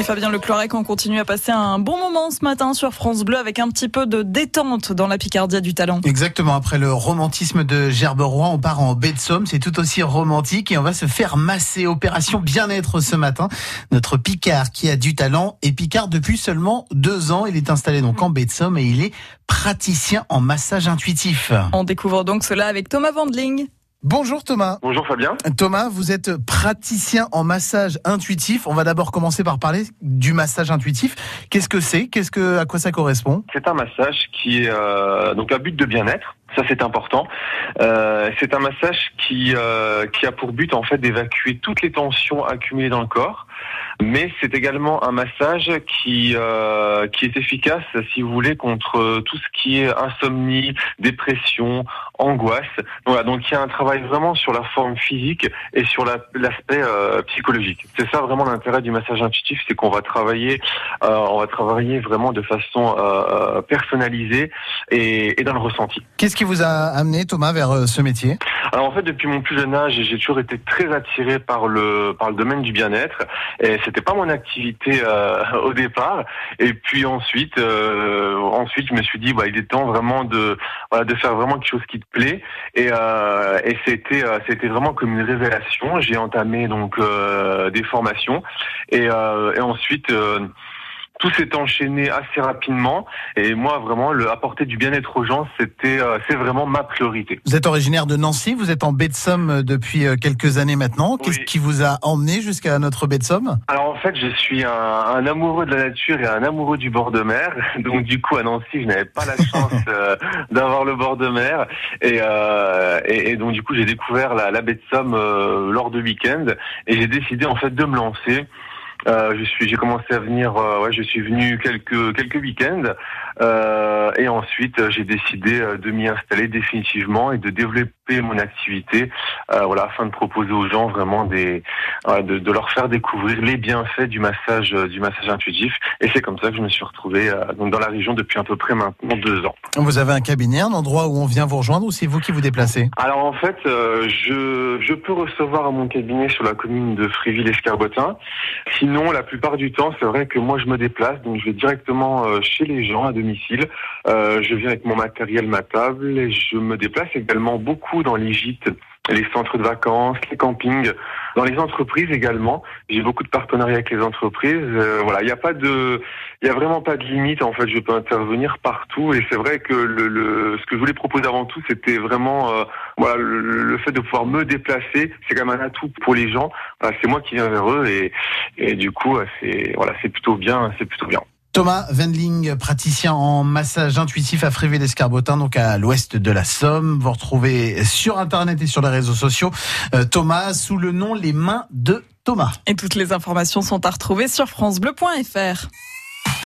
Et Fabien Leclorec, on continue à passer un bon moment ce matin sur France Bleu avec un petit peu de détente dans la Picardie du talent. Exactement, après le romantisme de Gerberoy, on part en baie de Somme, c'est tout aussi romantique et on va se faire masser. Opération bien-être ce matin. Notre Picard qui a du talent est Picard depuis seulement deux ans. Il est installé donc en baie de Somme et il est praticien en massage intuitif. On découvre donc cela avec Thomas Vandling. Bonjour Thomas. Bonjour Fabien. Thomas, vous êtes praticien en massage intuitif. On va d'abord commencer par parler du massage intuitif. Qu'est-ce que c'est? Qu'est-ce que à quoi ça correspond? C'est un massage qui est euh, donc à but de bien-être. Ça c'est important. Euh, c'est un massage qui euh, qui a pour but en fait d'évacuer toutes les tensions accumulées dans le corps mais c'est également un massage qui euh, qui est efficace, si vous voulez, contre tout ce qui est insomnie, dépression, angoisse. Voilà, donc il y a un travail vraiment sur la forme physique et sur l'aspect euh, psychologique. C'est ça vraiment l'intérêt du massage intuitif, c'est qu'on va travailler, euh, on va travailler vraiment de façon euh, personnalisée et, et, dans le ressenti. Qu'est-ce qui vous a amené, Thomas, vers euh, ce métier? Alors en fait, depuis mon plus jeune âge, j'ai toujours été très attiré par le par le domaine du bien-être et c'était pas mon activité euh, au départ. Et puis ensuite, euh, ensuite, je me suis dit, bah, il est temps vraiment de, voilà, de faire vraiment quelque chose qui te plaît. Et, euh, et c'était, c'était vraiment comme une révélation. J'ai entamé donc des formations et, et ensuite tout s'est enchaîné assez rapidement et moi vraiment le apporter du bien-être aux gens c'était euh, c'est vraiment ma priorité. Vous êtes originaire de Nancy, vous êtes en baie de Somme euh, depuis euh, quelques années maintenant. Qu'est-ce qui vous a emmené jusqu'à notre baie de Somme? Alors en fait, je suis un, un, amoureux de la nature et un amoureux du bord de mer. Donc du coup à Nancy, je n'avais pas la chance d'avoir le bord de mer et, euh, et, et donc du coup j'ai découvert la, la, baie de Somme lors de week-end et j'ai décidé en fait de me lancer. Euh, je suis, j'ai commencé à venir, euh, ouais, je suis venu quelques quelques week-ends euh, et ensuite j'ai décidé de m'y installer définitivement et de développer mon activité, voilà, afin de proposer aux gens vraiment des, de, de, leur faire découvrir les bienfaits du massage, du massage intuitif. Et c'est comme ça que je me suis retrouvé donc dans la région depuis à peu près maintenant deux ans. Vous avez un cabinet, un endroit où on vient vous rejoindre ou c'est vous qui vous déplacez? Alors en fait, je je peux recevoir à mon cabinet sur la commune de Fréville-Escarbotin. Sinon, la plupart du temps, c'est vrai que moi, je me déplace, donc je vais directement euh, chez les gens à domicile. Euh, je viens avec mon matériel, ma table, et je me déplace également beaucoup dans les gîtes les centres de vacances, les campings, dans les entreprises également. J'ai beaucoup de partenariats avec les entreprises. Euh, voilà, il n'y a pas de, il y a vraiment pas de limite. En fait, je peux intervenir partout. Et c'est vrai que le, le, ce que je voulais proposer avant tout, c'était vraiment, euh, voilà, le, le, fait de pouvoir me déplacer. C'est quand même un atout pour les gens. c'est moi qui viens vers eux et, et du coup, c'est, voilà, c'est plutôt bien, c'est plutôt bien. Thomas Wendling, praticien en massage intuitif à Fréville-Escarbotin, donc à l'ouest de la Somme. Vous retrouvez sur Internet et sur les réseaux sociaux euh, Thomas sous le nom Les Mains de Thomas. Et toutes les informations sont à retrouver sur francebleu.fr.